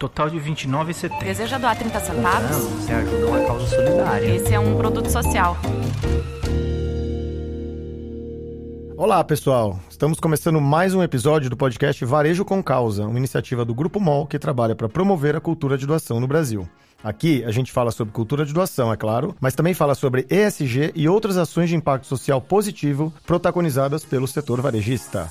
Total de R$29,70. Deseja doar 30 centavos? Não, você ajuda uma causa solidária. Esse é um produto social. Olá, pessoal. Estamos começando mais um episódio do podcast Varejo com Causa, uma iniciativa do Grupo MOL que trabalha para promover a cultura de doação no Brasil. Aqui a gente fala sobre cultura de doação, é claro, mas também fala sobre ESG e outras ações de impacto social positivo protagonizadas pelo setor varejista.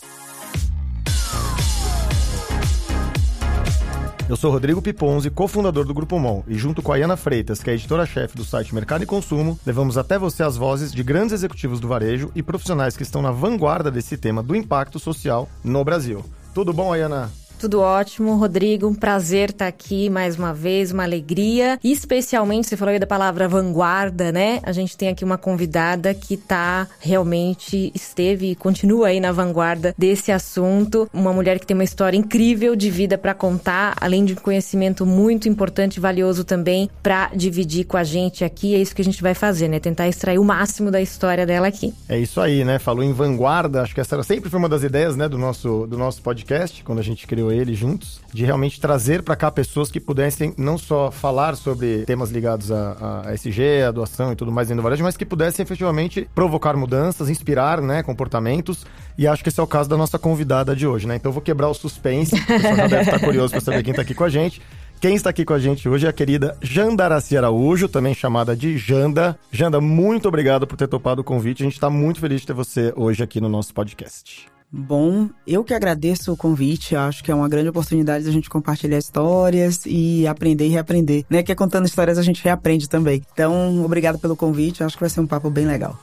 Eu sou Rodrigo Piponzi, cofundador do Grupo MOL, e junto com a Iana Freitas, que é editora-chefe do site Mercado e Consumo, levamos até você as vozes de grandes executivos do varejo e profissionais que estão na vanguarda desse tema do impacto social no Brasil. Tudo bom, Ayana? Tudo ótimo, Rodrigo. Um prazer estar aqui mais uma vez, uma alegria. Especialmente, você falou aí da palavra vanguarda, né? A gente tem aqui uma convidada que tá realmente esteve e continua aí na vanguarda desse assunto. Uma mulher que tem uma história incrível de vida para contar, além de um conhecimento muito importante e valioso também para dividir com a gente aqui. É isso que a gente vai fazer, né? Tentar extrair o máximo da história dela aqui. É isso aí, né? Falou em vanguarda. Acho que essa sempre foi uma das ideias, né, do nosso, do nosso podcast, quando a gente criou ele juntos, de realmente trazer para cá pessoas que pudessem não só falar sobre temas ligados a SG, a doação e tudo mais dentro do varejo, mas que pudessem efetivamente provocar mudanças, inspirar, né, comportamentos. E acho que esse é o caso da nossa convidada de hoje, né? Então vou quebrar o suspense, o pessoal já deve estar curioso para saber quem está aqui com a gente. Quem está aqui com a gente hoje é a querida Jandaraci Araújo, também chamada de Janda. Janda, muito obrigado por ter topado o convite. A gente está muito feliz de ter você hoje aqui no nosso podcast. Bom, eu que agradeço o convite, acho que é uma grande oportunidade da gente compartilhar histórias e aprender e reaprender, né? Que é contando histórias a gente reaprende também. Então, obrigado pelo convite, acho que vai ser um papo bem legal.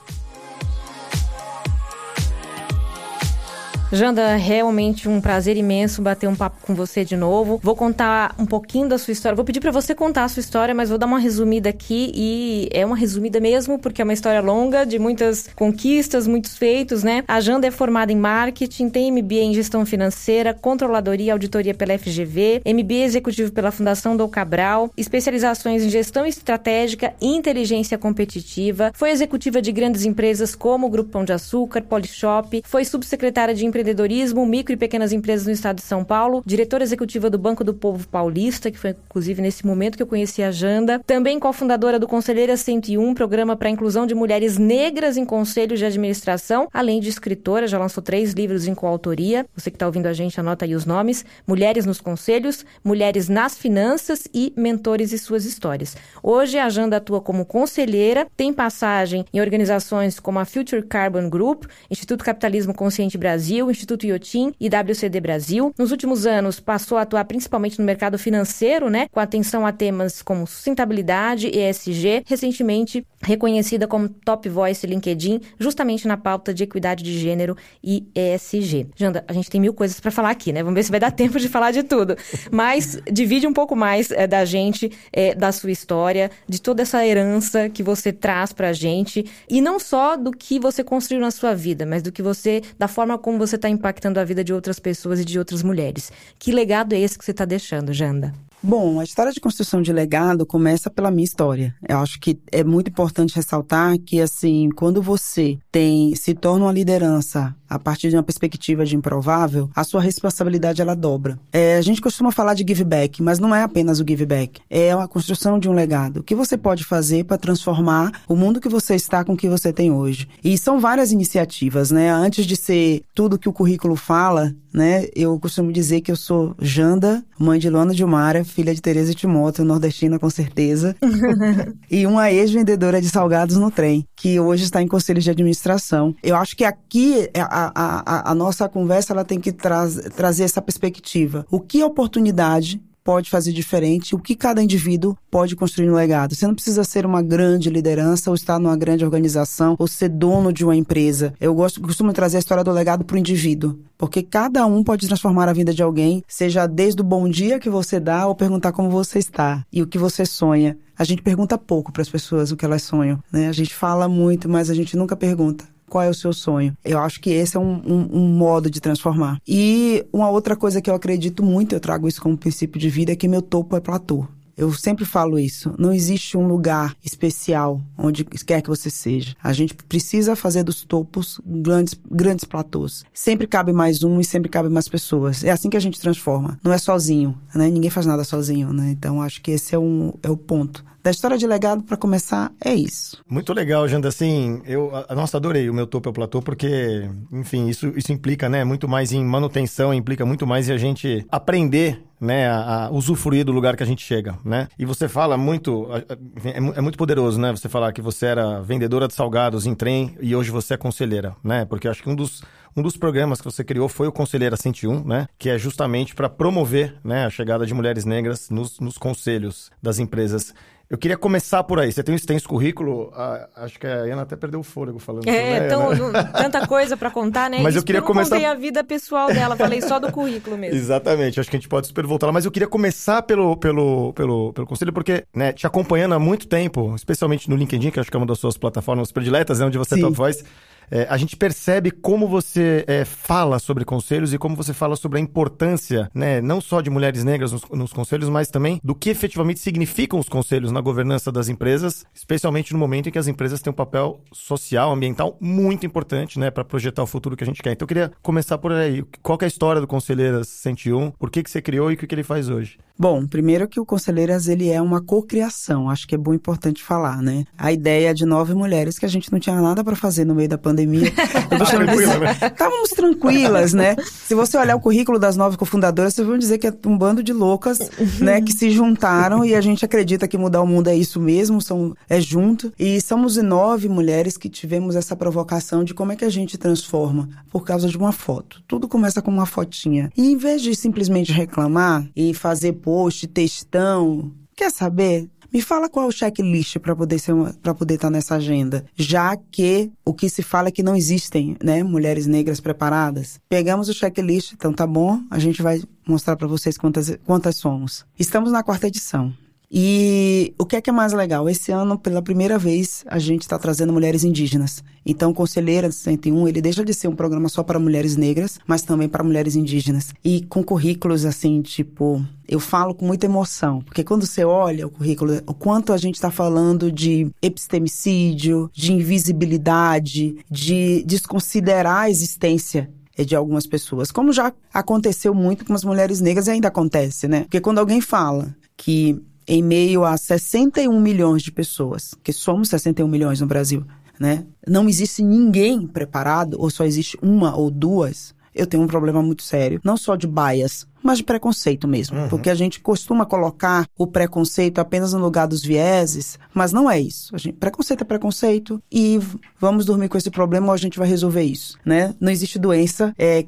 Janda, realmente um prazer imenso bater um papo com você de novo. Vou contar um pouquinho da sua história. Vou pedir para você contar a sua história, mas vou dar uma resumida aqui e é uma resumida mesmo, porque é uma história longa de muitas conquistas, muitos feitos, né? A Janda é formada em marketing, tem MBA em gestão financeira, controladoria e auditoria pela FGV, MBA executivo pela Fundação Dom Cabral, especializações em gestão estratégica e inteligência competitiva, foi executiva de grandes empresas como o Grupo Pão de Açúcar, Polishop, foi subsecretária de empreendedorismo, micro e pequenas empresas no estado de São Paulo, diretora executiva do Banco do Povo Paulista, que foi inclusive nesse momento que eu conheci a Janda, também cofundadora do Conselheira 101, programa para a inclusão de mulheres negras em conselhos de administração, além de escritora, já lançou três livros em coautoria. Você que está ouvindo a gente, anota aí os nomes: Mulheres nos Conselhos, Mulheres nas Finanças e Mentores e Suas Histórias. Hoje a Janda atua como conselheira, tem passagem em organizações como a Future Carbon Group, Instituto Capitalismo Consciente Brasil, Instituto Iotim e WCD Brasil. Nos últimos anos, passou a atuar principalmente no mercado financeiro, né, com atenção a temas como sustentabilidade ESG, recentemente reconhecida como Top Voice LinkedIn, justamente na pauta de equidade de gênero e ESG. Janda, a gente tem mil coisas para falar aqui, né? Vamos ver se vai dar tempo de falar de tudo. Mas divide um pouco mais é, da gente, é, da sua história, de toda essa herança que você traz pra gente, e não só do que você construiu na sua vida, mas do que você, da forma como você está impactando a vida de outras pessoas e de outras mulheres. Que legado é esse que você está deixando, Janda? Bom, a história de construção de legado começa pela minha história. Eu acho que é muito importante ressaltar que, assim, quando você tem, se torna uma liderança a partir de uma perspectiva de improvável, a sua responsabilidade ela dobra. É, a gente costuma falar de give back, mas não é apenas o give back. É a construção de um legado. O que você pode fazer para transformar o mundo que você está com o que você tem hoje? E são várias iniciativas, né? Antes de ser tudo que o currículo fala, né? Eu costumo dizer que eu sou Janda, mãe de Luana Dilmara, filha de Tereza e Timóteo, nordestina com certeza, e uma ex-vendedora de salgados no trem, que hoje está em conselho de administração. Eu acho que aqui a, a, a, nossa conversa ela tem que tra trazer essa perspectiva. O que oportunidade pode fazer diferente, o que cada indivíduo pode construir no legado. Você não precisa ser uma grande liderança ou estar numa grande organização ou ser dono de uma empresa. Eu gosto, costumo trazer a história do legado para o indivíduo, porque cada um pode transformar a vida de alguém, seja desde o bom dia que você dá ou perguntar como você está e o que você sonha. A gente pergunta pouco para as pessoas o que elas sonham, né? A gente fala muito, mas a gente nunca pergunta qual é o seu sonho. Eu acho que esse é um, um, um, modo de transformar. E uma outra coisa que eu acredito muito, eu trago isso como princípio de vida, é que meu topo é platô. Eu sempre falo isso. Não existe um lugar especial onde quer que você seja. A gente precisa fazer dos topos grandes, grandes platôs. Sempre cabe mais um e sempre cabe mais pessoas. É assim que a gente transforma. Não é sozinho, né? Ninguém faz nada sozinho, né? Então acho que esse é, um, é o ponto da história de legado, para começar, é isso. Muito legal, Janda. Assim, eu, a, nossa, adorei o meu topo é o platô, porque, enfim, isso, isso implica, né, muito mais em manutenção, implica muito mais em a gente aprender né, a, a, usufruir do lugar que a gente chega, né? E você fala muito, é, é, muito poderoso, né? Você falar que você era vendedora de salgados em trem e hoje você é conselheira, né? Porque acho que um dos, um dos programas que você criou foi o Conselheira 101, né? Que é justamente para promover né, a chegada de mulheres negras nos, nos conselhos das empresas. Eu queria começar por aí. Você tem um extenso currículo. Ah, acho que a Ana até perdeu o fôlego falando. É, então, né? tanta coisa para contar, né? Mas Isso eu queria eu começar. Eu contei a vida pessoal dela, falei só do currículo mesmo. Exatamente. Acho que a gente pode super voltar lá. Mas eu queria começar pelo, pelo, pelo, pelo conselho, porque, né, te acompanhando há muito tempo, especialmente no LinkedIn, que acho que é uma das suas plataformas prediletas, né, onde você é Sim. top voice. É, a gente percebe como você é, fala sobre conselhos e como você fala sobre a importância, né, não só de mulheres negras nos, nos, conselhos, mas também do que efetivamente significam os conselhos na governança das empresas, especialmente no momento em que as empresas têm um papel social, ambiental muito importante, né, para projetar o futuro que a gente quer. Então eu queria começar por aí. Qual é a história do Conselheiras 101? Por que, que você criou e o que, que ele faz hoje? Bom, primeiro que o Conselheiras ele é uma cocriação, acho que é bom importante falar, né? A ideia de nove mulheres que a gente não tinha nada para fazer no meio da pandemia. né? Estávamos tranquilas, né? Se você olhar o currículo das nove cofundadoras, vocês vão dizer que é um bando de loucas, né, que se juntaram e a gente acredita que mudar o mundo é isso mesmo, são é junto. E somos nove mulheres que tivemos essa provocação de como é que a gente transforma por causa de uma foto. Tudo começa com uma fotinha. E em vez de simplesmente reclamar e fazer post, textão. Quer saber? Me fala qual é o checklist para poder ser para poder estar tá nessa agenda, já que o que se fala é que não existem, né, mulheres negras preparadas. Pegamos o checklist, então tá bom, a gente vai mostrar para vocês quantas quantas somos. Estamos na quarta edição. E o que é que é mais legal? Esse ano, pela primeira vez, a gente está trazendo mulheres indígenas. Então, Conselheira 101, ele deixa de ser um programa só para mulheres negras, mas também para mulheres indígenas. E com currículos assim, tipo, eu falo com muita emoção, porque quando você olha o currículo, o quanto a gente está falando de epistemicídio, de invisibilidade, de desconsiderar a existência de algumas pessoas, como já aconteceu muito com as mulheres negras e ainda acontece, né? Porque quando alguém fala que em meio a 61 milhões de pessoas, que somos 61 milhões no Brasil, né? Não existe ninguém preparado, ou só existe uma ou duas, eu tenho um problema muito sério, não só de bias, mas de preconceito mesmo. Uhum. Porque a gente costuma colocar o preconceito apenas no lugar dos vieses, mas não é isso. A gente, preconceito é preconceito e vamos dormir com esse problema ou a gente vai resolver isso, né? Não existe doença é,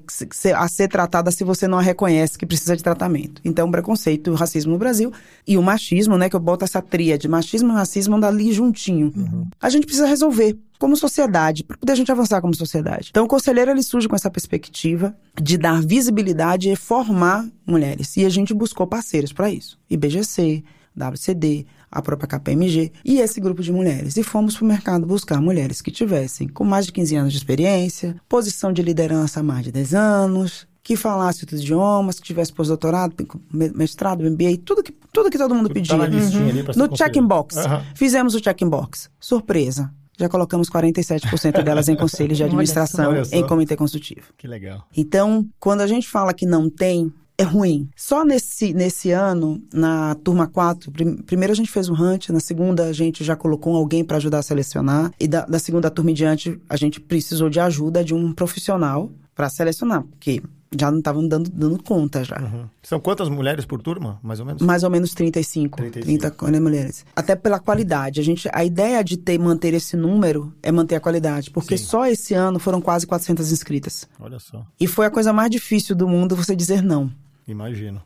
a ser tratada se você não a reconhece que precisa de tratamento. Então, preconceito e racismo no Brasil e o machismo, né? Que eu boto essa tríade, machismo e racismo andam ali juntinho. Uhum. A gente precisa resolver como sociedade, para poder a gente avançar como sociedade. Então, o conselheiro ele surge com essa perspectiva de dar visibilidade e formar mulheres. E a gente buscou parceiros para isso. IBGC, WCD, a própria KPMG e esse grupo de mulheres. E fomos para o mercado buscar mulheres que tivessem com mais de 15 anos de experiência, posição de liderança há mais de 10 anos, que falasse outros idiomas, que tivesse pós-doutorado, mestrado, MBA, tudo que, tudo que todo mundo pedia. Tá uhum. No check-in box. Uhum. Fizemos o check-in box. Surpresa já colocamos 47% delas em conselhos de administração, em comitê consultivo. Que legal. Então, quando a gente fala que não tem, é ruim. Só nesse, nesse ano, na turma 4, prim, primeiro a gente fez um hunt, na segunda a gente já colocou alguém para ajudar a selecionar, e da, da segunda turma em diante a gente precisou de ajuda de um profissional para selecionar, porque já não estavam dando, dando conta já. Uhum. São quantas mulheres por turma, mais ou menos? Mais ou menos 35, 35. 30 mulheres. Até pela qualidade. A gente, a ideia de ter manter esse número é manter a qualidade, porque Sim. só esse ano foram quase 400 inscritas. Olha só. E foi a coisa mais difícil do mundo você dizer não. Imagino.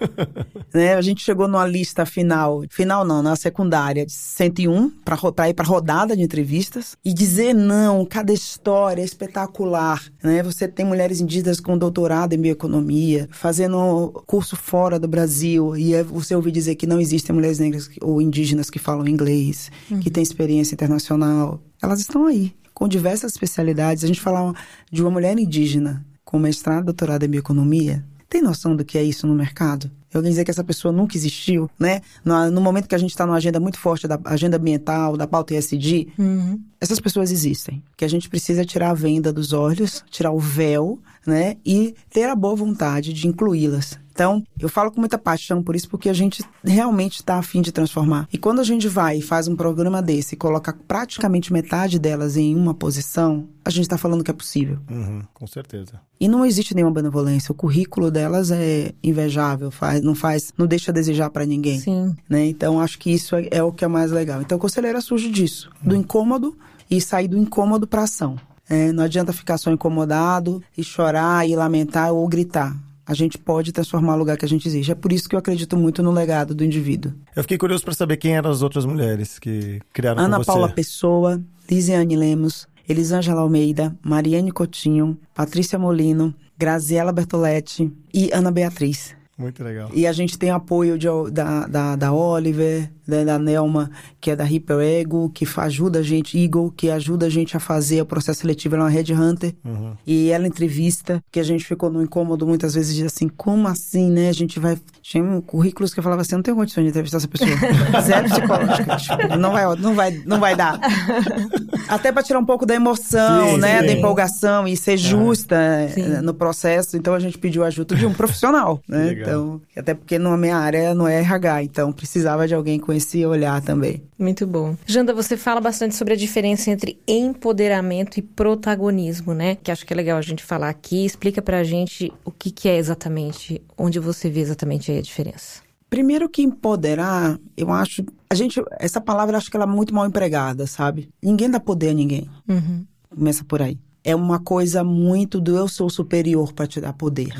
né? A gente chegou numa lista final, final não, na secundária, de 101, para ir para rodada de entrevistas. E dizer não, cada história é espetacular. Né? Você tem mulheres indígenas com doutorado em bioeconomia, fazendo curso fora do Brasil, e é você ouvir dizer que não existem mulheres negras ou indígenas que falam inglês, uhum. que têm experiência internacional. Elas estão aí, com diversas especialidades. A gente fala de uma mulher indígena com mestrado, doutorado em bioeconomia, tem noção do que é isso no mercado? Alguém dizer que essa pessoa nunca existiu, né? No, no momento que a gente está numa agenda muito forte da agenda ambiental, da pauta ESG, Uhum. Essas pessoas existem. Que a gente precisa tirar a venda dos olhos, tirar o véu, né? E ter a boa vontade de incluí-las. Então, eu falo com muita paixão por isso, porque a gente realmente está afim de transformar. E quando a gente vai e faz um programa desse e coloca praticamente metade delas em uma posição, a gente está falando que é possível. Uhum, com certeza. E não existe nenhuma benevolência. O currículo delas é invejável, faz, não faz, não deixa a desejar para ninguém. Sim. Né? Então, acho que isso é, é o que é mais legal. Então, a conselheira surge disso, do incômodo e sair do incômodo para ação. É, não adianta ficar só incomodado e chorar e lamentar ou gritar. A gente pode transformar o lugar que a gente existe. É por isso que eu acredito muito no legado do indivíduo. Eu fiquei curioso para saber quem eram as outras mulheres que criaram Ana. Paula Pessoa, Lisiane Lemos, Elisângela Almeida, Mariane Coutinho, Patrícia Molino, Graziela Bertoletti e Ana Beatriz. Muito legal. E a gente tem apoio de- da, da, da Oliver, né, da Nelma, que é da Hyper Ego, que ajuda a gente, Eagle, que ajuda a gente a fazer o processo seletivo, ela é uma Red Hunter. Uhum. E ela entrevista, que a gente ficou no incômodo muitas vezes de assim, como assim, né? A gente vai. Tinha um currículos que eu falava assim, não tenho condições de entrevistar essa pessoa. Zero psicológica. Tipo, não vai, não vai, não vai dar. Até para tirar um pouco da emoção, Sim, né? sim. Da empolgação e ser justa eh, no processo. Então a gente pediu ajuda de um profissional, né? Legal. Então, até porque na minha área não é RH, então precisava de alguém com esse olhar também. Muito bom. Janda, você fala bastante sobre a diferença entre empoderamento e protagonismo, né? Que acho que é legal a gente falar aqui. Explica pra gente o que, que é exatamente, onde você vê exatamente aí a diferença. Primeiro que empoderar, eu acho. A gente. Essa palavra eu acho que ela é muito mal empregada, sabe? Ninguém dá poder a ninguém. Uhum. Começa por aí. É uma coisa muito do eu sou superior para te dar poder.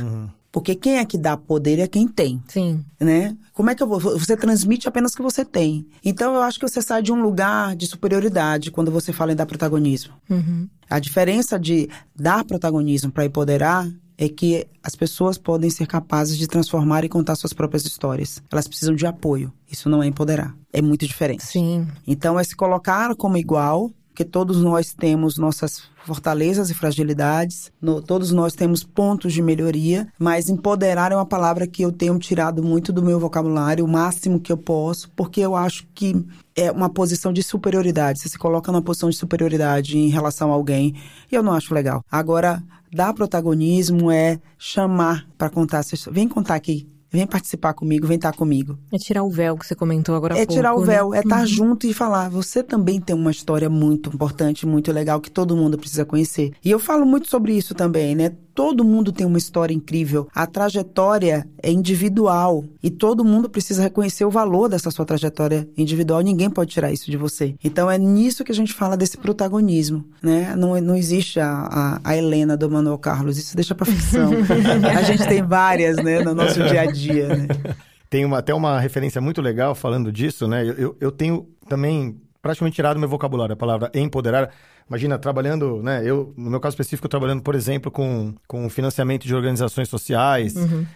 Porque quem é que dá poder é quem tem, Sim. né? Como é que eu vou? Você transmite apenas o que você tem. Então eu acho que você sai de um lugar de superioridade quando você fala em dar protagonismo. Uhum. A diferença de dar protagonismo para empoderar é que as pessoas podem ser capazes de transformar e contar suas próprias histórias. Elas precisam de apoio. Isso não é empoderar. É muito diferente. Sim. Então é se colocar como igual, porque todos nós temos nossas fortalezas e fragilidades, no- todos nós temos pontos de melhoria, mas empoderar é uma palavra que eu tenho tirado muito do meu vocabulário, o máximo que eu posso, porque eu acho que é uma posição de superioridade. Você se coloca numa posição de superioridade em relação a alguém, e eu não acho legal. Agora, dar protagonismo é chamar para contar. Vem contar aqui. Vem participar comigo, vem estar comigo. É tirar o véu que você comentou agora É pouco, tirar o né? véu, é estar junto e falar. Você também tem uma história muito importante, muito legal, que todo mundo precisa conhecer. E eu falo muito sobre isso também, né? Todo mundo tem uma história incrível. A trajetória é individual. E todo mundo precisa reconhecer o valor dessa sua trajetória individual. Ninguém pode tirar isso de você. Então é nisso que a gente fala desse protagonismo, né? Não, não existe a, a, a Helena do Manuel Carlos. Isso deixa pra ficção. a gente tem várias, né? No nosso dia a dia, né? Tem uma, até uma referência muito legal falando disso, né? Eu, eu, eu tenho também praticamente tirado do meu vocabulário a palavra empoderar. Imagina, trabalhando, né? Eu, no meu caso específico, trabalhando, por exemplo, com, com financiamento de organizações sociais.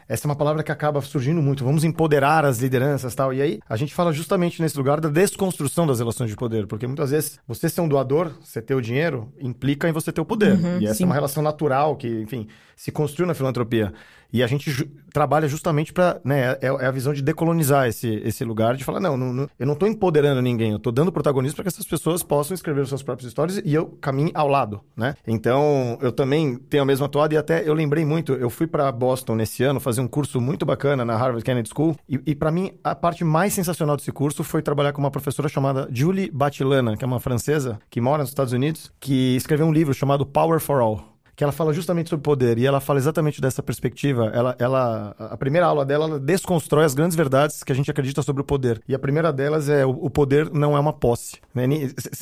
Essa é uma palavra que acaba surgindo muito. Vamos empoderar as lideranças e tal. E aí, a gente fala justamente nesse lugar da desconstrução das relações de poder. Porque muitas vezes, você ser um doador, você ter o dinheiro, implica em você ter o poder. e essa sim. é uma relação natural que, enfim, se construiu na filantropia. E a gente ju- trabalha justamente para, né, é, é a visão de decolonizar esse, esse lugar, de falar, não, não, não- eu não estou empoderando ninguém, eu estou dando protagonismo para que essas pessoas possam escrever suas próprias histórias e eu caminhe ao lado, né? Então, eu também tenho a mesma toada e até eu lembrei muito, eu fui para Boston nesse ano fazer um curso muito bacana na Harvard Kennedy School e, e para mim a parte mais sensacional desse curso foi trabalhar com uma professora chamada Julie Batilana, que é uma francesa que mora nos Estados Unidos, que escreveu um livro chamado Power for All que ela fala justamente sobre poder e ela fala exatamente dessa perspectiva. Ela, ela, a primeira aula dela ela desconstrói as grandes verdades que a gente acredita sobre o poder. E a primeira delas é o, o poder não é uma posse. né?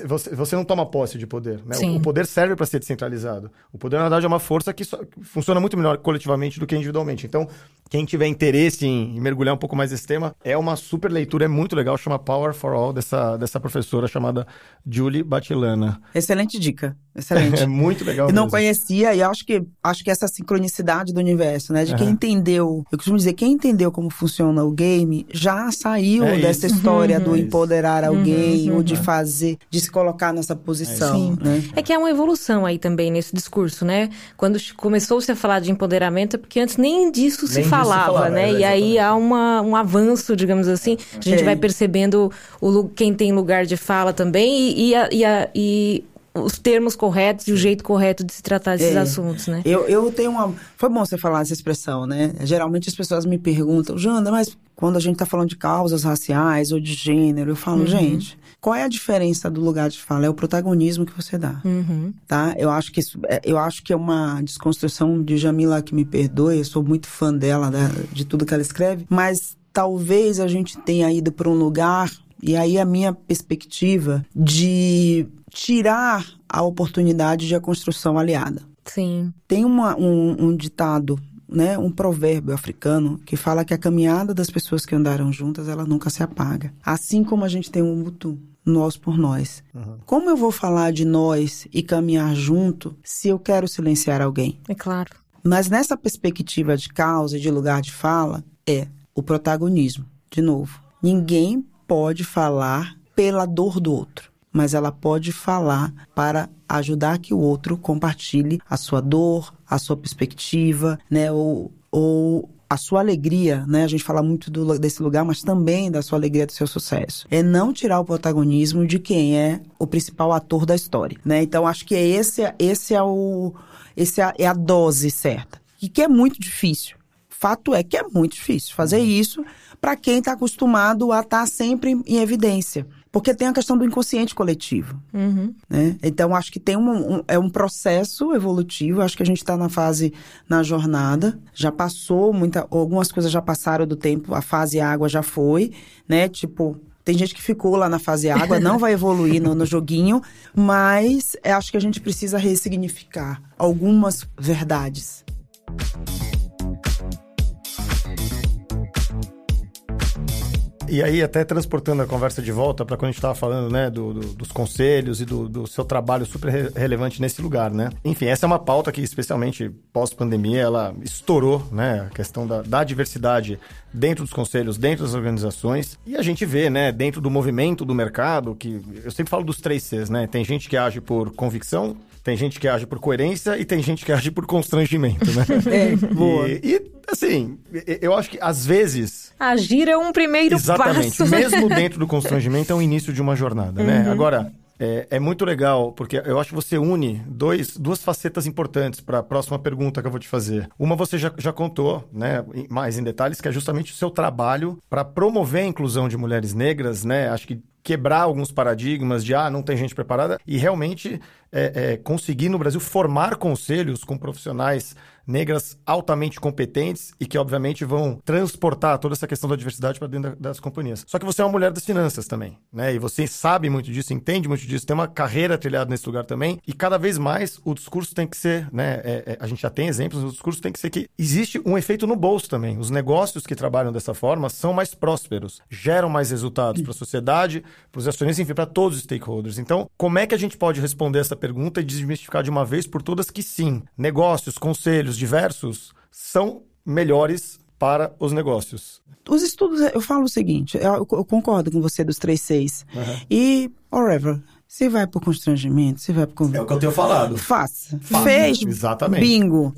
Você, você não toma posse de poder. né? O poder serve para ser descentralizado. O poder na verdade é uma força que, só- que funciona muito melhor coletivamente do que individualmente. Então, quem tiver interesse em, em mergulhar um pouco mais nesse tema, é uma super leitura, é muito legal, chama Power for All dessa dessa professora chamada Julie Batilana. Excelente dica. Excelente. É muito legal. Eu não mesmo. conhecia e acho que acho que essa sincronicidade do universo, né? De quem Aham. entendeu, eu costumo dizer, quem entendeu como funciona o game já saiu É dessa isso. história Uhum. do É isso. empoderar alguém Uhum, ou de uhum. fazer, de se colocar nessa posição, Sim. né? É que há uma evolução aí também nesse discurso, né? Quando começou-se a falar de empoderamento, é porque antes nem disso se Nem disso falava, falava, né? é, e aí há uma, um avanço, digamos assim. A gente É. vai percebendo o, quem tem lugar de fala também e, e, a- e a- e os termos corretos e o jeito correto de se tratar desses É. assuntos, né? Eu, eu tenho uma. Foi bom você falar essa expressão, né? Geralmente as pessoas me perguntam, Janda, mas quando a gente tá falando de causas raciais ou de gênero, eu falo, gente, qual é a diferença do lugar de fala? É o protagonismo que você dá. Uhum. Tá? Eu acho que isso, é- eu acho que é uma desconstrução de Jamila que me perdoe, eu sou muito fã dela, né, de tudo que ela escreve, mas talvez a gente tenha ido para um lugar e aí a minha perspectiva de tirar a oportunidade de a construção aliada. Sim. Tem uma- um, um ditado, né, um provérbio africano que fala que a caminhada das pessoas que andaram juntas, ela nunca se apaga. Assim como a gente tem um mutu, nós por nós. Como eu vou falar de nós e caminhar junto se eu quero silenciar alguém? É claro. Mas nessa perspectiva de causa e de lugar de fala, é o protagonismo. De novo, ninguém pode falar pela dor do outro, mas ela pode falar para ajudar que o outro compartilhe a sua dor, a sua perspectiva, né, ou, ou a sua alegria, né? A gente fala muito do- desse lugar, mas também da sua alegria, do seu sucesso. É não tirar o protagonismo de quem é o principal ator da história, né? Então acho que esse, é- esse é o esse é a, é a dose certa. E que é muito difícil. Fato é que é muito difícil fazer isso para quem está acostumado a estar sempre em evidência. Porque tem a questão do inconsciente coletivo. Uhum. Né? Então, acho que tem um, um- é um processo evolutivo. Acho que a gente está na fase, na jornada. Já passou, muita, algumas coisas já passaram do tempo. A fase água já foi, né? Tipo, tem gente que ficou lá na fase água, não vai evoluir no, no joguinho. Mas é, acho que a gente precisa ressignificar algumas verdades. E aí, até transportando a conversa de volta para quando a gente estava falando, né, do, do- dos conselhos e do, do seu trabalho super re- relevante nesse lugar, né? Enfim, essa é uma pauta que, especialmente pós-pandemia, ela estourou, né? A questão da, da diversidade dentro dos conselhos, dentro das organizações. E a gente vê, né, dentro do movimento do mercado, que eu sempre falo dos três Cs, né? Tem gente que age por convicção, tem gente que age por coerência e tem gente que age por constrangimento, né? É, boa. E, e, assim, eu acho que às vezes Agir é um primeiro Exatamente. passo. Mesmo dentro do constrangimento é o início de uma jornada, né? Uhum. Agora, é, é muito legal, porque eu acho que você une dois, duas facetas importantes para a próxima pergunta que eu vou te fazer. Uma você já, já contou, né, mais em detalhes, que é justamente o seu trabalho para promover a inclusão de mulheres negras, né? Acho que quebrar alguns paradigmas de, ah, não tem gente preparada, e realmente é, é, conseguir no Brasil formar conselhos com profissionais negras altamente competentes e que, obviamente, vão transportar toda essa questão da diversidade para dentro da- das companhias. Só que você é uma mulher das finanças também, né? E você sabe muito disso, entende muito disso, tem uma carreira trilhada nesse lugar também. E cada vez mais o discurso tem que ser, né? é- é- a gente já tem exemplos, o discurso tem que ser que existe um efeito no bolso também. Os negócios que trabalham dessa forma são mais prósperos, geram mais resultados para a sociedade, para os acionistas, enfim, para todos os stakeholders. Então, como é que a gente pode responder essa pergunta e desmistificar de uma vez por todas que sim, negócios, conselhos diversos são melhores para os negócios? Os estudos, eu falo o seguinte, eu, eu concordo com você dos três seis. E, whatever, se vai por constrangimento, se vai por conv... É que eu tenho falado. Faça. Faça. Fez. Exatamente. Bingo.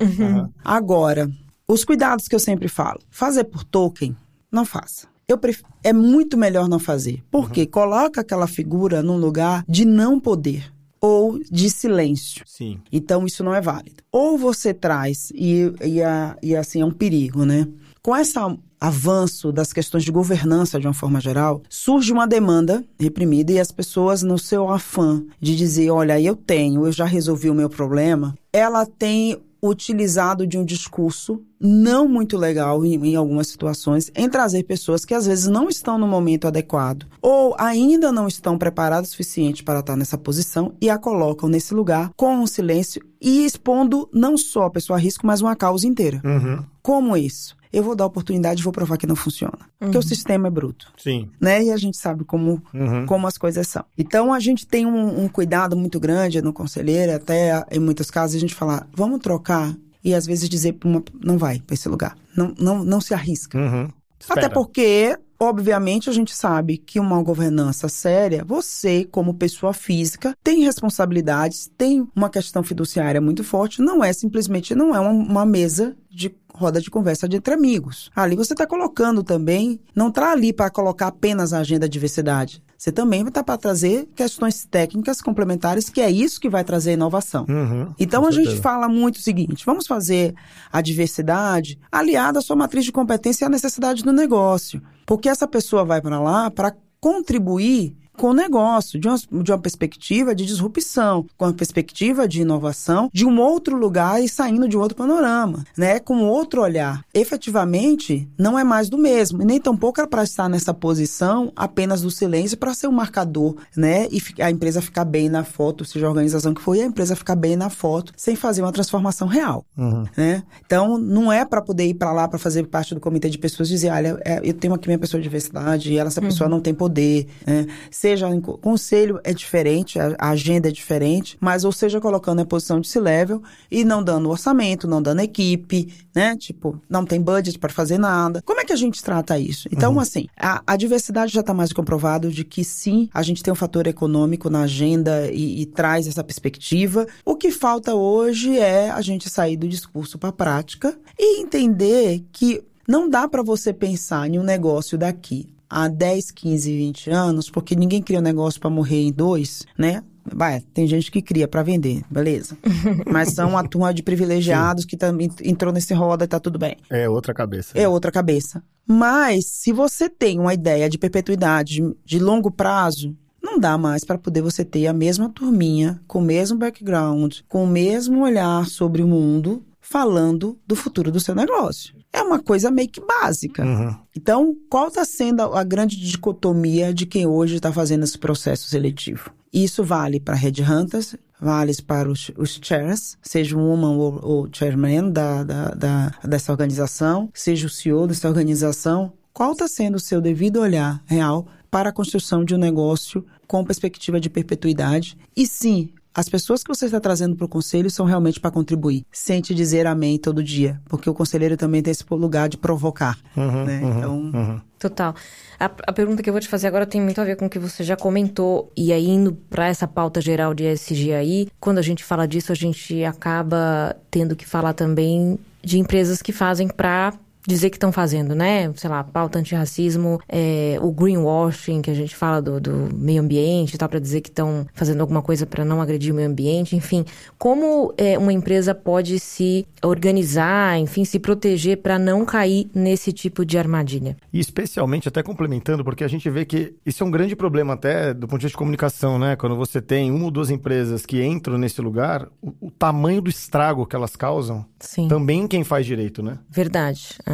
Agora, os cuidados que eu sempre falo. Fazer por token, não faça. Eu pref... É muito melhor não fazer. Porque coloca aquela figura num lugar de não poder ou de silêncio. Sim. Então, isso não é válido. Ou você traz, e, e, a- e assim, é um perigo, né? Com esse avanço das questões de governança de uma forma geral, surge uma demanda reprimida e as pessoas, no seu afã de dizer, olha, eu tenho, eu já resolvi o meu problema, ela tem utilizado de um discurso não muito legal em, em algumas situações em trazer pessoas que às vezes não estão no momento adequado ou ainda não estão preparadas o suficiente para estar nessa posição e a colocam nesse lugar com um silêncio e expondo não só a pessoa a risco, mas uma causa inteira. Uhum. Como isso? Eu vou dar oportunidade e vou provar que não funciona. Porque o sistema é bruto Sim. né? E a gente sabe como, Uhum. como as coisas são. Então a gente tem um, um cuidado muito grande no conselheiro, até em muitos casos a gente fala, vamos trocar e às vezes dizer para uma, não vai para esse lugar, não, não, não se arrisca. Uhum. Até porque, obviamente, a gente sabe que uma governança séria, você, como pessoa física, tem responsabilidades, tem uma questão fiduciária muito forte, não é simplesmente, não é uma, uma mesa de roda de conversa de entre amigos. Ali você está colocando também, não está ali para colocar apenas a agenda diversidade. Você também vai estar tá para trazer questões técnicas complementares, que é isso que vai trazer inovação. Uhum, então a gente fala muito o seguinte: vamos fazer a diversidade aliada à sua matriz de competência e à necessidade do negócio. Porque essa pessoa vai para lá para contribuir com o negócio, de uma, de uma perspectiva de disrupção, com uma perspectiva de inovação, de um outro lugar e saindo de outro panorama, né? Com outro olhar. Efetivamente, não é mais do mesmo, e nem tampouco é para estar nessa posição apenas do silêncio para ser um marcador, né? E a empresa ficar bem na foto, seja a organização que for, e a empresa ficar bem na foto, sem fazer uma transformação real, Uhum. né? Então, não é para poder ir para lá para fazer parte do comitê de pessoas e dizer, olha, é, eu tenho aqui minha pessoa de diversidade e ela, essa pessoa não tem poder, né? Seja em co- conselho é diferente, a, agenda é diferente, mas ou seja, colocando em posição de C-level e não dando orçamento, não dando equipe, né? Tipo, não tem budget para fazer nada. Como é que a gente trata isso? Então, assim, a, a diversidade já está mais comprovado de que sim, a gente tem um fator econômico na agenda e, e traz essa perspectiva. O que falta hoje é a gente sair do discurso para a prática e entender que não dá para você pensar em um negócio daqui há 10, 15, 20 anos, porque ninguém cria um negócio para morrer em dois, né? Vai, tem gente que cria para vender, beleza. Mas são a turma de privilegiados que também entrou nesse roda e tá tudo bem. É outra cabeça. É outra cabeça. Mas se você tem uma ideia de perpetuidade, de, de longo prazo, não dá mais para poder você ter a mesma turminha, com o mesmo background, com o mesmo olhar sobre o mundo, falando do futuro do seu negócio. É uma coisa meio que básica. Uhum. Então, qual está sendo a a grande dicotomia de quem hoje está fazendo esse processo seletivo? Isso vale para headhunters, vale para os, os chairs, seja um woman ou, ou chairman da, da, da, dessa organização, seja o CEO dessa organização. Qual está sendo o seu devido olhar real para a construção de um negócio com perspectiva de perpetuidade? E sim, as pessoas que você está trazendo para o conselho são realmente para contribuir, sem te dizer amém todo dia, porque o conselheiro também tem esse lugar de provocar. Uhum, né? uhum, então, uhum. Total. A, a pergunta que eu vou te fazer agora tem muito a ver com o que você já comentou. E aí, indo para essa pauta geral de ESG aí, quando a gente fala disso, a gente acaba tendo que falar também de empresas que fazem para dizer que estão fazendo, né? Sei lá, pauta antirracismo, é, o greenwashing, que a gente fala do, do meio ambiente e tal, para dizer que estão fazendo alguma coisa para não agredir o meio ambiente, enfim. Como é, uma empresa pode se organizar, enfim, se proteger para não cair nesse tipo de armadilha? E especialmente, até complementando, porque a gente vê que isso é um grande problema até do ponto de vista de comunicação, né? Quando você tem uma ou duas empresas que entram nesse lugar, o, o tamanho do estrago que elas causam, Sim. também quem faz direito, né? Verdade. É.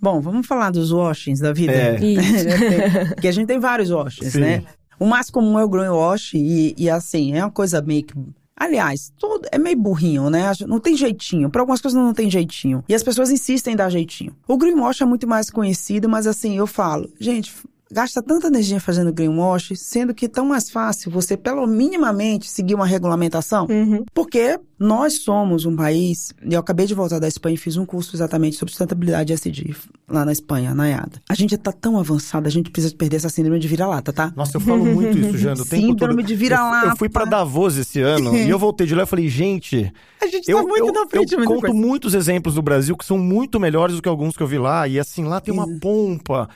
Bom, vamos falar dos washings da vida. É. Porque a gente tem vários washings, Sim. né? O mais comum é o greenwash e, e assim, é uma coisa meio que... Aliás, tudo é meio burrinho, né? Não tem jeitinho. Para algumas coisas não tem jeitinho. E as pessoas insistem em dar jeitinho. O greenwash é muito mais conhecido, mas assim, eu falo, gente, gasta tanta energia fazendo greenwash, sendo que é tão mais fácil você, pelo minimamente, seguir uma regulamentação. Porque nós somos um país, e eu acabei de voltar da Espanha e fiz um curso exatamente sobre sustentabilidade SD lá na Espanha, na IADA. A gente tá tão avançado, a gente precisa perder essa síndrome de vira-lata, tá? Nossa, eu falo muito isso, Jando, o tempo Síndrome todo. de vira-lata. Eu, eu fui pra Davos esse ano e eu voltei de lá e falei, gente, A gente eu, tá muito eu, na frente, eu conto coisa. muitos exemplos do Brasil que são muito melhores do que alguns que eu vi lá. E assim, lá tem uma pompa.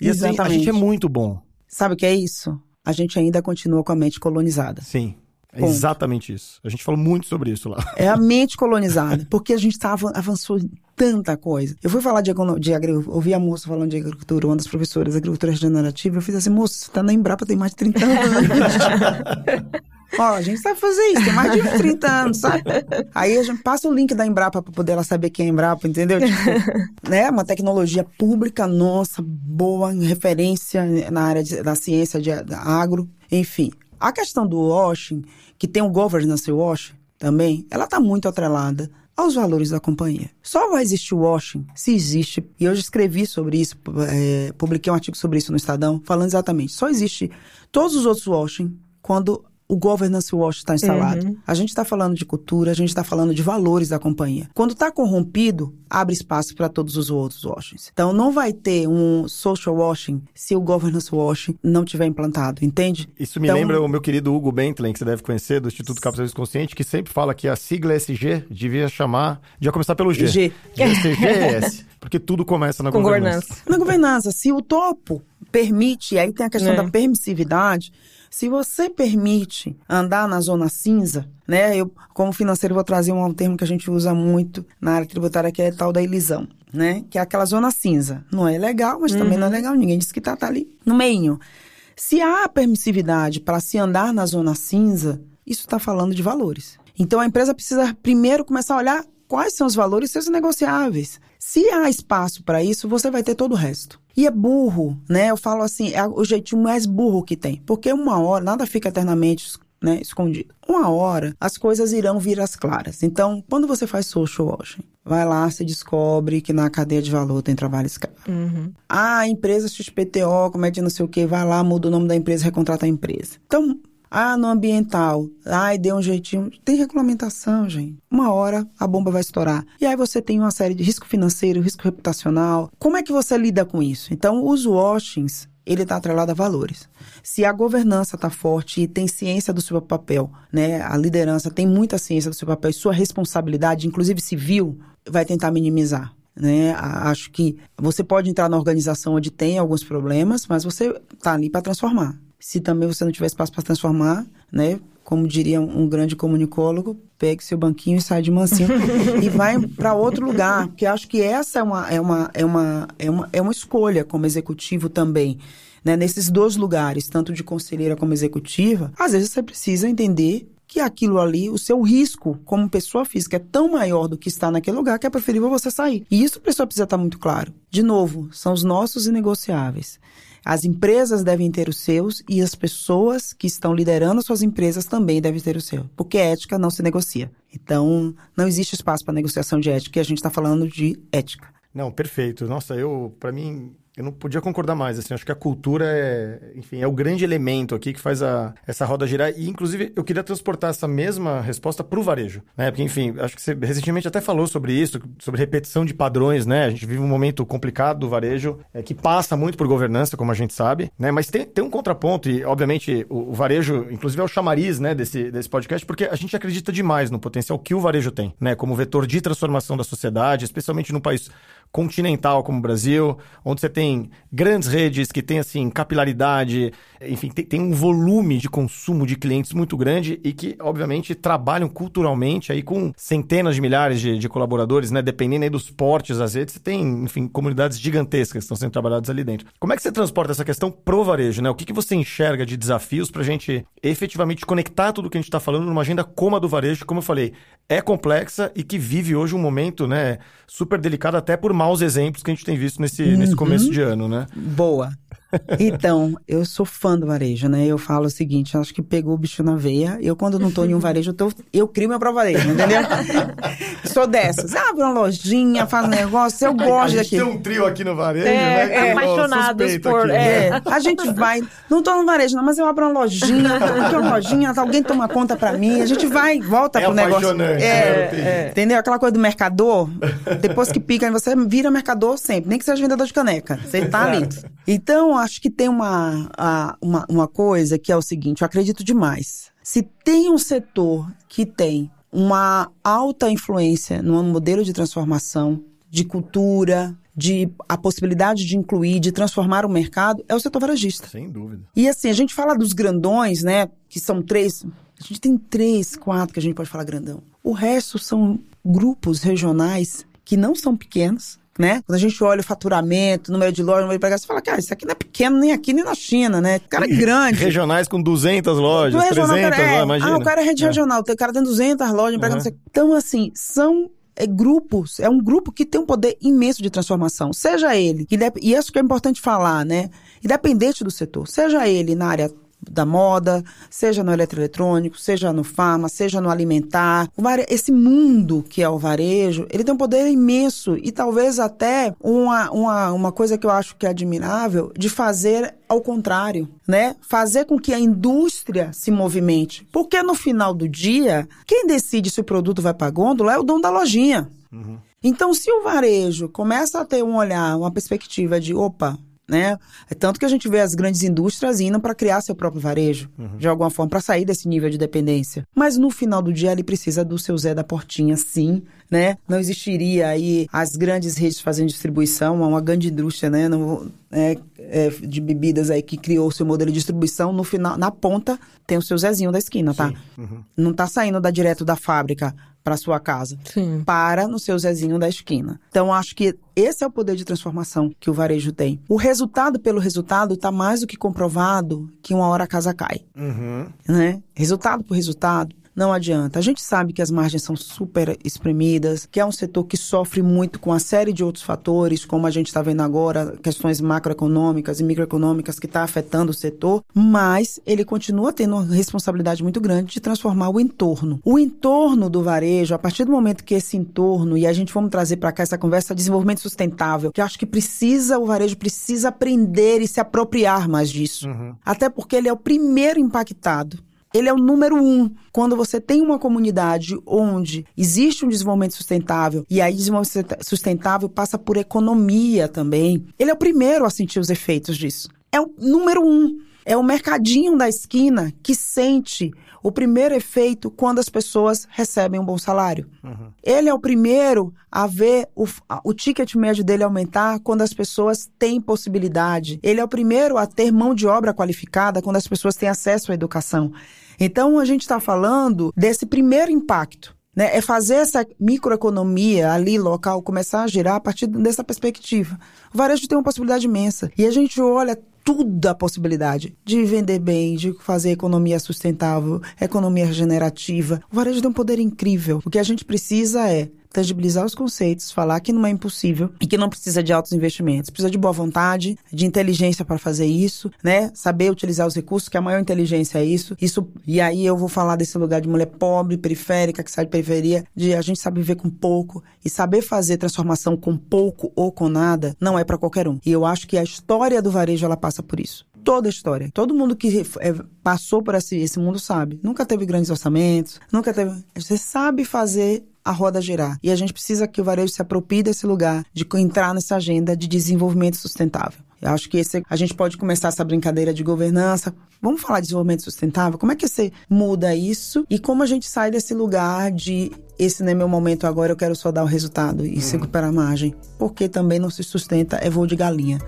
E assim, a Exatamente. gente é muito bom. Sabe o que é isso? A gente ainda continua com a mente colonizada. Sim. É exatamente isso. A gente falou muito sobre isso lá. É a mente colonizada, porque a gente tá, avan- avançou em tanta coisa. Eu fui falar de, de agri- ouvi a moça falando de agricultura, uma das professoras de agricultura regenerativa, eu fiz assim, moça, você tá na Embrapa tem mais de 30 anos. Ó, a gente sabe fazer isso, tem mais de 30 anos, sabe? Aí a gente passa o link da Embrapa pra poder ela saber quem é Embrapa, entendeu? Tipo, né? Uma tecnologia pública nossa, boa, referência na área de- da ciência de, da agro, enfim. A questão do washing, que tem o governance washing também, ela tá muito atrelada aos valores da companhia. Só vai existir o washing se existe, e eu já escrevi sobre isso, eh, publiquei um artigo sobre isso no Estadão, falando exatamente, só existe todos os outros washing quando o governance wash está instalado. Uhum. A gente está falando de cultura, a gente está falando de valores da companhia. Quando está corrompido, abre espaço para todos os outros washings. Então, não vai ter um social washing se o governance washing não tiver implantado, entende? Isso me Então- lembra o meu querido Hugo Bentley, que você deve conhecer, do Instituto Capitalismo Consciente, que sempre fala que a sigla SG devia chamar, devia começar pelo G. G. GCGS, porque tudo começa na Com governança. governança. Na governança, se o topo permite, aí tem a questão É. da permissividade, se você permite andar na zona cinza, né? Eu, como financeiro, vou trazer um termo que a gente usa muito na área tributária, que é tal da ilisão, né? Que é aquela zona cinza. Não é legal, mas também não é legal. Ninguém disse que tá, tá ali no meio. Se há permissividade para se andar na zona cinza, isso está falando de valores. Então a empresa precisa primeiro começar a olhar quais são os valores seus negociáveis. Se há espaço para isso, você vai ter todo o resto. E é burro, né? Eu falo assim, é o jeitinho mais burro que tem. Porque uma hora, nada fica eternamente né, escondido. Uma hora, as coisas irão vir às claras. Então, quando você faz social washing, vai lá, você descobre que na cadeia de valor tem trabalho escravo. Ah, a empresa XPTO, como é de não sei o que, vai lá, muda o nome da empresa, recontrata a empresa. Então, ah, no ambiental, ai, deu um jeitinho. Tem regulamentação, gente. Uma hora a bomba vai estourar. E aí você tem uma série de risco financeiro, risco reputacional. Como é que você lida com isso? Então, os washings, ele está atrelado a valores. Se a governança está forte e tem ciência do seu papel, né? A liderança tem muita ciência do seu papel e sua responsabilidade, inclusive civil, vai tentar minimizar. Né? Acho que você pode entrar na organização onde tem alguns problemas, mas você está ali para transformar. Se também você não tiver espaço para transformar, né? Como diria um grande comunicólogo, pegue seu banquinho e sai de mansinho e vai para outro lugar, porque acho que essa é uma é uma é uma é uma, é uma escolha como executivo também. Né? Nesses dois lugares, tanto de conselheira como executiva, às vezes você precisa entender que aquilo ali, o seu risco como pessoa física é tão maior do que está naquele lugar que é preferível você sair. E isso a pessoa precisa estar muito claro. De novo, são os nossos inegociáveis. As empresas devem ter os seus e as pessoas que estão liderando suas empresas também devem ter o seu, porque ética não se negocia. Então, não existe espaço para negociação de ética e a gente está falando de ética. Não, perfeito. Nossa, eu, para mim, eu não podia concordar mais. Assim, acho que a cultura é, enfim, é o grande elemento aqui que faz a, essa roda girar. E, inclusive, eu queria transportar essa mesma resposta para o varejo, né? Porque, enfim, acho que você recentemente até falou sobre isso, sobre repetição de padrões, né? A gente vive um momento complicado do varejo, é, que passa muito por governança, como a gente sabe, né? Mas tem, tem um contraponto e, obviamente, o, o varejo, inclusive, é o chamariz, né, desse, desse podcast, porque a gente acredita demais no potencial que o varejo tem, né? Como vetor de transformação da sociedade, especialmente num país continental como o Brasil, onde você tem grandes redes que têm assim capilaridade, enfim, tem, tem um volume de consumo de clientes muito grande e que, obviamente, trabalham culturalmente aí com centenas de milhares de, de colaboradores, né? Dependendo aí dos portes das redes, você tem, enfim, comunidades gigantescas que estão sendo trabalhadas ali dentro. Como é que você transporta essa questão pro varejo, né? O que, que você enxerga de desafios pra gente efetivamente conectar tudo que a gente está falando numa agenda como a do varejo, que, como eu falei, é complexa e que vive hoje um momento, né, super delicado até por maus exemplos que a gente tem visto nesse, nesse começo de ano, né? Boa. Então, eu sou fã do varejo, né? Eu falo o seguinte, eu acho que pegou o bicho na veia. Eu, quando não tô em um varejo, eu, tô, eu crio meu próprio varejo, entendeu? sou dessas. Abre uma lojinha, faz um negócio, eu a gosto gente daqui. tem um trio aqui no varejo, É, né? é, eu apaixonados por- é. É, a gente vai. Não tô no varejo, não, mas eu abro uma lojinha, aqui uma lojinha, alguém toma conta pra mim, a gente vai, volta É pro negócio. né? É, Entendi. é. Entendeu? Aquela coisa do mercador, depois que pica, você vira mercador sempre, nem que seja vendedor de caneca. Você tá ali. Então, acho que tem uma, a- uma, uma coisa que é o seguinte: eu acredito demais. Se tem um setor que tem uma alta influência no modelo de transformação, de cultura, de a possibilidade de incluir, de transformar o mercado, é o setor varejista. Sem dúvida. E assim, a gente fala dos grandões, né? Que são três. A gente tem três, quatro que a gente pode falar grandão. O resto são grupos regionais que não são pequenos, né? Quando a gente olha o faturamento, número de lojas, número de empregados, você fala, cara, isso aqui não é pequeno nem aqui nem na China, né? O cara é grande. Regionais com 200 lojas, Do regional, 300, cara, é, lá, imagina. Ah, o cara é rede É. regional, o cara tem 200 lojas, Uhum. não. Então, assim, são é, grupos, é um grupo que tem um poder imenso de transformação. Seja ele, e isso que é importante falar, né? Independente do setor, seja ele na área da moda, seja no eletroeletrônico, seja no farma, seja no alimentar. Esse mundo que é o varejo, ele tem um poder imenso e talvez até uma, uma, uma coisa que eu acho que é admirável de fazer ao contrário, né? Fazer com que a indústria se movimente. Porque no final do dia, quem decide se o produto vai para gôndola é o dono da lojinha. Uhum. Então, se o varejo começa a ter um olhar, uma perspectiva de, opa, né? É tanto que a gente vê as grandes indústrias indo para criar seu próprio varejo, uhum. de alguma forma, para sair desse nível de dependência. Mas no final do dia ele precisa do seu Zé da Portinha, sim, né? Não existiria aí as grandes redes fazendo distribuição, uma grande indústria, né? Não, é, é, de bebidas aí que criou o seu modelo de distribuição, no final, na ponta tem o seu Zezinho da esquina, tá? Uhum. Não tá saindo da direto da fábrica para sua casa. Sim. Para no seu Zezinho da esquina. Então, acho que esse é o poder de transformação que o varejo tem. O resultado pelo resultado está mais do que comprovado que uma hora a casa cai. Uhum. Né? Resultado por resultado não adianta. A gente sabe que as margens são super espremidas, que é um setor que sofre muito com uma série de outros fatores, como a gente está vendo agora, questões macroeconômicas e microeconômicas que está afetando o setor, mas ele continua tendo uma responsabilidade muito grande de transformar o entorno. O entorno do varejo, a partir do momento que esse entorno, e a gente vamos trazer para cá essa conversa, desenvolvimento sustentável, que acho que precisa, o varejo precisa aprender e se apropriar mais disso. Uhum. Até porque ele é o primeiro impactado ele é o número um. Quando você tem uma comunidade onde existe um desenvolvimento sustentável, e aí desenvolvimento sustentável passa por economia também, ele é o primeiro a sentir os efeitos disso. É o número um. É o mercadinho da esquina que sente o primeiro efeito quando as pessoas recebem um bom salário. Uhum. Ele é o primeiro a ver o, o ticket médio dele aumentar quando as pessoas têm possibilidade. Ele é o primeiro a ter mão de obra qualificada quando as pessoas têm acesso à educação. Então, a gente está falando desse primeiro impacto. Né, é fazer essa microeconomia ali local começar a girar a partir dessa perspectiva. O varejo tem uma possibilidade imensa. E a gente olha tudo a possibilidade de vender bem, de fazer economia sustentável, economia regenerativa. O varejo tem um poder incrível. O que a gente precisa é tangibilizar os conceitos, falar que não é impossível e que não precisa de altos investimentos. Precisa de boa vontade, de inteligência para fazer isso, né? Saber utilizar os recursos, que a maior inteligência é isso. Isso e aí eu vou falar desse lugar de mulher pobre, periférica, que sai de periferia, de a gente sabe viver com pouco e saber fazer transformação com pouco ou com nada não é para qualquer um. E eu acho que a história do varejo ela passa por isso toda a história. Todo mundo que é, passou por esse, esse mundo sabe. Nunca teve grandes orçamentos, nunca teve. Você sabe fazer a roda girar. E a gente precisa que o varejo se aproprie desse lugar, de entrar nessa agenda de desenvolvimento sustentável. Eu acho que esse, a gente pode começar essa brincadeira de governança. Vamos falar de desenvolvimento sustentável? Como é que você muda isso? E como a gente sai desse lugar de esse não é meu momento agora, eu quero só dar o resultado e se recuperar a margem? Porque também não se sustenta, é voo de galinha.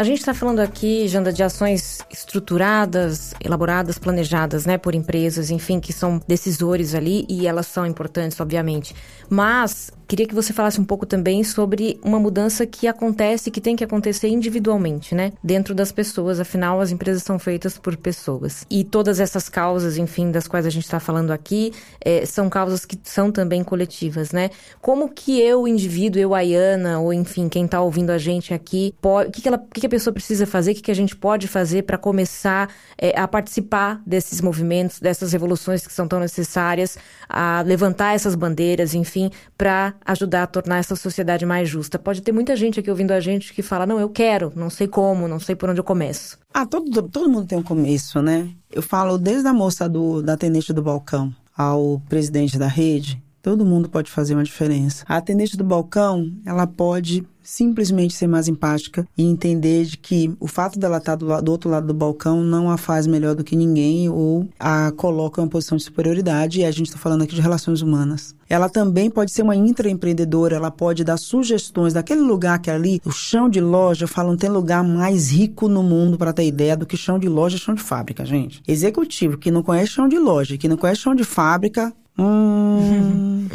A gente está falando aqui, Janda, de ações estruturadas, elaboradas, planejadas, né, por empresas, enfim, que são decisores ali e elas são importantes, obviamente. Mas queria que você falasse um pouco também sobre uma mudança que acontece, que tem que acontecer individualmente, né? Dentro das pessoas, afinal, as empresas são feitas por pessoas. E todas essas causas, enfim, das quais a gente está falando aqui, é, são causas que são também coletivas, né? Como que eu, indivíduo, eu, Ayana, ou enfim, quem está ouvindo a gente aqui, o que, que, que, que a pessoa precisa fazer, o que, que a gente pode fazer para começar é, a participar desses movimentos, dessas revoluções que são tão necessárias, a levantar essas bandeiras, enfim, para ajudar a tornar essa sociedade mais justa. Pode ter muita gente aqui ouvindo a gente que fala: não, eu quero, não sei como, não sei por onde eu começo. Ah, todo, todo mundo tem um começo, né? Eu falo desde a moça do, da atendente do balcão ao presidente da rede, todo mundo pode fazer uma diferença. A atendente do balcão, ela pode simplesmente ser mais empática e entender de que o fato dela estar do, do, outro lado do balcão não a faz melhor do que ninguém ou a coloca em uma posição de superioridade. E a gente está falando aqui de relações humanas. Ela também pode ser uma intraempreendedora, ela pode dar sugestões daquele lugar que é ali, o chão de loja, não tem lugar mais rico no mundo para ter ideia do que chão de loja e chão de fábrica, gente. Executivo que não conhece chão de loja, que não conhece chão de fábrica, Hum,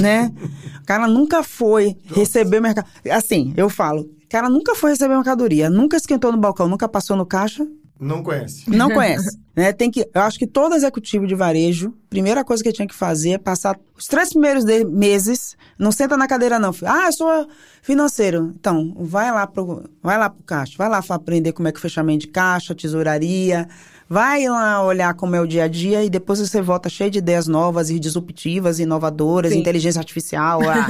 né? O cara nunca foi receber mercado. Assim, eu falo, o cara nunca foi receber mercadoria, nunca esquentou no balcão, nunca passou no caixa. Não conhece. Não conhece. Né? Tem que, eu acho que todo executivo de varejo, primeira coisa que tinha que fazer é passar os três primeiros de, meses, não senta na cadeira não. Ah, eu sou financeiro. Então, vai lá pro, vai lá pro caixa, vai lá aprender como é que o fechamento de caixa, tesouraria, Vai lá olhar como é o dia a dia e depois você volta cheio de ideias novas e disruptivas, inovadoras, Sim. inteligência artificial. Ah.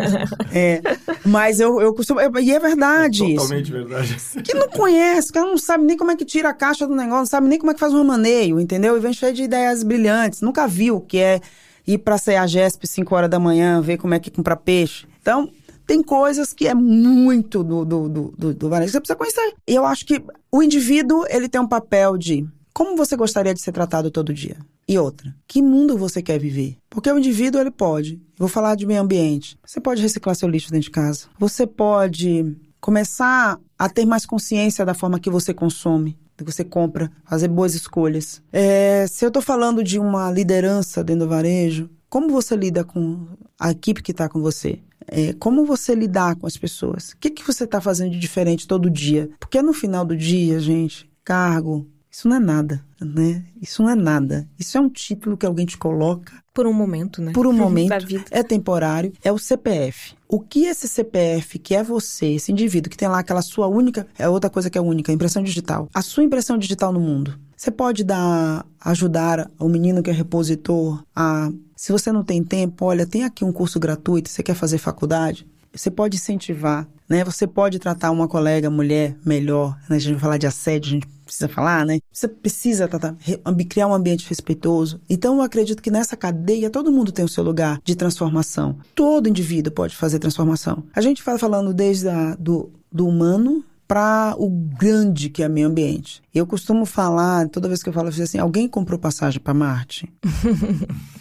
é. Mas eu, eu costumo. Eu, e é verdade. É totalmente isso. verdade. Que não conhece, que não sabe nem como é que tira a caixa do negócio, não sabe nem como é que faz um maneio, entendeu? E vem cheio de ideias brilhantes. Nunca viu que é ir pra CEAGESP 5 horas da manhã, ver como é que compra peixe. Então, tem coisas que é muito do, do, do, do, do varejo que você precisa conhecer. E eu acho que o indivíduo, ele tem um papel de como você gostaria de ser tratado todo dia? E outra, que mundo você quer viver? Porque o indivíduo, ele pode. Vou falar de meio ambiente. Você pode reciclar seu lixo dentro de casa. Você pode começar a ter mais consciência da forma que você consome, que você compra, fazer boas escolhas. É, se eu estou falando de uma liderança dentro do varejo, como você lida com a equipe que está com você? É, como você lidar com as pessoas? O que, que você está fazendo de diferente todo dia? Porque no final do dia, gente, cargo, isso não é nada, né? Isso não é nada. Isso é um título que alguém te coloca. Por um momento, né? Por um momento. é temporário. É o CPF. O que esse CPF, que é você, esse indivíduo que tem lá aquela sua única. É outra coisa que é única, impressão digital. A sua impressão digital no mundo. Você pode dar, ajudar o menino que é repositor a. Se você não tem tempo, olha, tem aqui um curso gratuito, você quer fazer faculdade? Você pode incentivar, né? Você pode tratar uma colega mulher melhor. Né? A gente vai falar de assédio, a gente precisa falar, né? Você precisa tratar, criar um ambiente respeitoso. Então, eu acredito que nessa cadeia todo mundo tem o seu lugar de transformação. Todo indivíduo pode fazer transformação. A gente vai falando desde a, do, do humano para o grande que é meio ambiente. Eu costumo falar, toda vez que eu falo assim, alguém comprou passagem para Marte?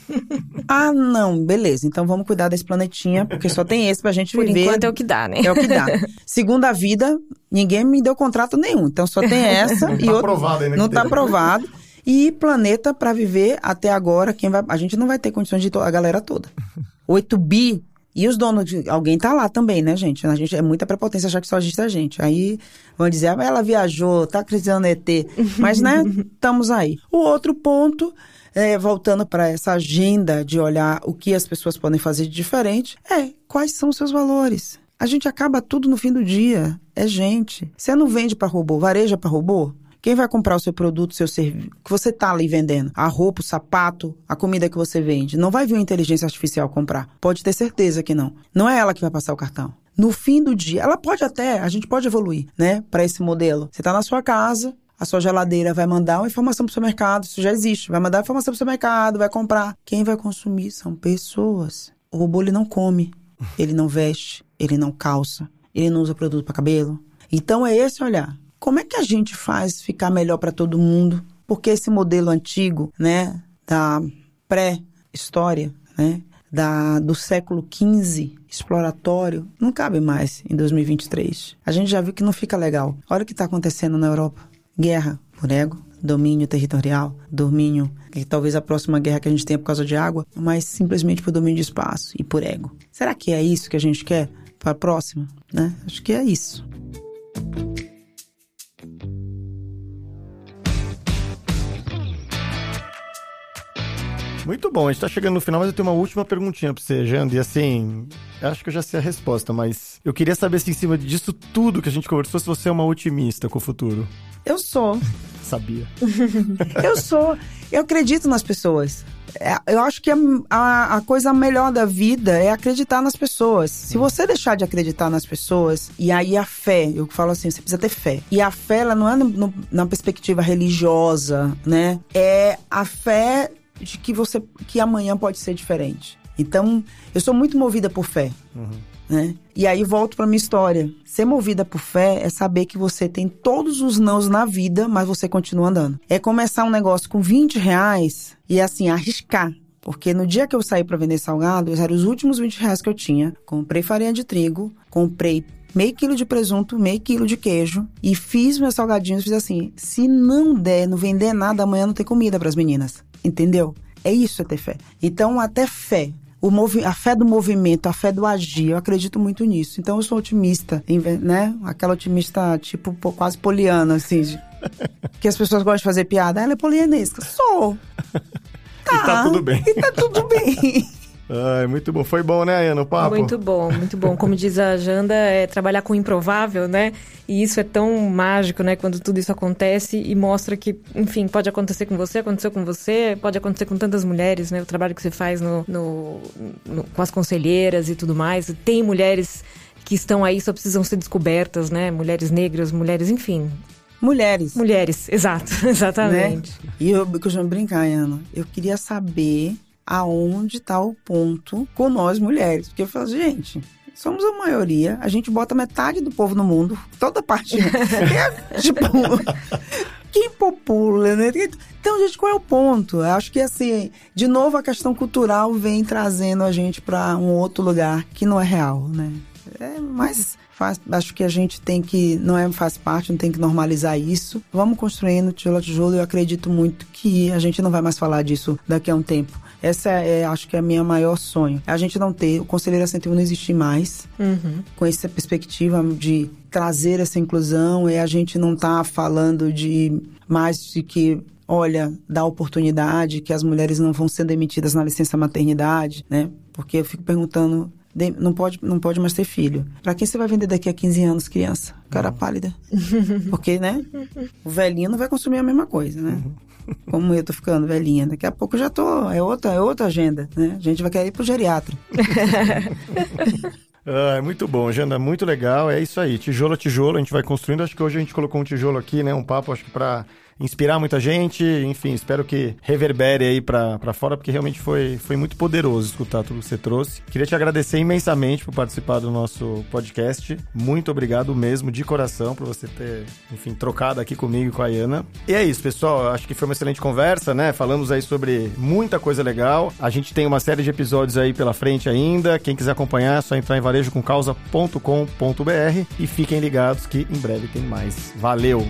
ah, não, beleza. Então vamos cuidar desse planetinha, porque só tem esse pra gente Por viver. Por enquanto é o que dá, né? É o que dá. Segunda vida, ninguém me deu contrato nenhum. Então só tem essa não e tá outro. Aprovado ainda não tá aprovado. E planeta para viver até agora, quem vai, a gente não vai ter condições de a galera toda. 8 bi e os donos de. Alguém tá lá também, né, gente? A gente é muita prepotência achar que só existe a gente. Aí vão dizer, ah, ela viajou, tá acreditando ET. Mas, né, estamos aí. O outro ponto, é, voltando para essa agenda de olhar o que as pessoas podem fazer de diferente, é quais são os seus valores. A gente acaba tudo no fim do dia. É gente. Você não vende para robô, vareja para robô? Quem vai comprar o seu produto, seu serviço, que você está ali vendendo? A roupa, o sapato, a comida que você vende. Não vai vir uma inteligência artificial comprar. Pode ter certeza que não. Não é ela que vai passar o cartão. No fim do dia, ela pode até, a gente pode evoluir, né, para esse modelo. Você está na sua casa, a sua geladeira vai mandar uma informação para o seu mercado, isso já existe. Vai mandar informação para o seu mercado, vai comprar. Quem vai consumir são pessoas. O robô ele não come, ele não veste, ele não calça, ele não usa produto para cabelo. Então é esse olhar. Como é que a gente faz ficar melhor para todo mundo? Porque esse modelo antigo, né, da pré-história, né, da, do século XV, exploratório, não cabe mais em 2023. A gente já viu que não fica legal. Olha o que está acontecendo na Europa. Guerra por ego, domínio territorial, domínio, que talvez a próxima guerra que a gente tenha por causa de água, mas simplesmente por domínio de espaço e por ego. Será que é isso que a gente quer para a próxima? Né? Acho que é isso. Muito bom, a gente tá chegando no final, mas eu tenho uma última perguntinha pra você, Janda. E assim, acho que eu já sei a resposta, mas eu queria saber se em cima disso tudo que a gente conversou, se você é uma otimista com o futuro. Eu sou. Sabia. eu sou. Eu acredito nas pessoas. É, eu acho que a, a, a, coisa melhor da vida é acreditar nas pessoas. Se você deixar de acreditar nas pessoas, e aí a fé, eu falo assim, você precisa ter fé. E a fé, ela não é no, no, na perspectiva religiosa, né? É a fé de que você que amanhã pode ser diferente. Então, eu sou muito movida por fé. Uhum. Né? E aí volto para minha história. Ser movida por fé é saber que você tem todos os nãos na vida, mas você continua andando. É começar um negócio com 20 reais e assim, arriscar. Porque no dia que eu saí para vender salgado, eram os últimos 20 reais que eu tinha. Comprei farinha de trigo, comprei meio quilo de presunto, meio quilo de queijo e fiz meus salgadinhos. Fiz assim: se não der, não vender nada, amanhã não tem comida para as meninas. Entendeu? É isso é ter fé. Então, até fé. O movi a fé do movimento, a fé do agir, eu acredito muito nisso. Então, eu sou otimista, né? Aquela otimista, tipo, quase poliana, assim. que as pessoas gostam de fazer piada. Ela é polianesca. Sou. E tá tudo bem. E tá tudo bem. Ai, muito bom. Foi bom, né, Ana, o papo? Muito bom, muito bom. Como diz a Janda, é trabalhar com o improvável, né? E isso é tão mágico, né? Quando tudo isso acontece e mostra que, enfim, pode acontecer com você, aconteceu com você, pode acontecer com tantas mulheres, né? O trabalho que você faz no, no, no com as conselheiras e tudo mais. Tem mulheres que estão aí, só precisam ser descobertas, né? Mulheres negras, mulheres, enfim. Mulheres. Mulheres, exato, exatamente. Né? E eu, já brincar, Ana, eu queria saber aonde está o ponto com nós mulheres. Porque eu falo, gente, somos a maioria, a gente bota metade do povo no mundo, toda parte. é, tipo, quem popula, né? Então, gente, qual é o ponto? Eu acho que, assim, de novo, a questão cultural vem trazendo a gente para um outro lugar que não é real, né? É, mas faz, acho que a gente tem que, não é faz parte, não tem que normalizar isso. Vamos construindo tijolo a tijolo. Eu acredito muito que a gente não vai mais falar disso daqui a um tempo. Essa é, acho que é a minha maior sonho. A gente não ter, o Conselheiro Assentivo não existir mais, uhum. com essa perspectiva de trazer essa inclusão e a gente não tá falando de mais de que olha, dá oportunidade, que as mulheres não vão ser demitidas na licença maternidade, né? Porque eu fico perguntando, não pode, não pode mais ter filho. Para quem você vai vender daqui a 15 anos, criança? Cara pálida. Porque, né? O velhinho não vai consumir a mesma coisa, né? Como eu tô ficando velhinha, daqui a pouco já tô. É outra, é outra agenda, né? A gente vai querer ir pro geriatra. Ah, é muito bom, agenda muito legal. É isso aí, tijolo a tijolo, a gente vai construindo. Acho que hoje a gente colocou um tijolo aqui, né? Um papo, acho que para inspirar muita gente. Enfim, espero que reverbere aí pra fora, porque realmente foi, foi muito poderoso escutar tudo que você trouxe. Queria te agradecer imensamente por participar do nosso podcast. Muito obrigado mesmo, de coração, por você ter, enfim, trocado aqui comigo e com a Iana. E é isso, pessoal. Acho que foi uma excelente conversa, né? Falamos aí sobre muita coisa legal. A gente tem uma série de episódios aí pela frente ainda. Quem quiser acompanhar, é só entrar em varejocomcausa.com.br e fiquem ligados que em breve tem mais. Valeu!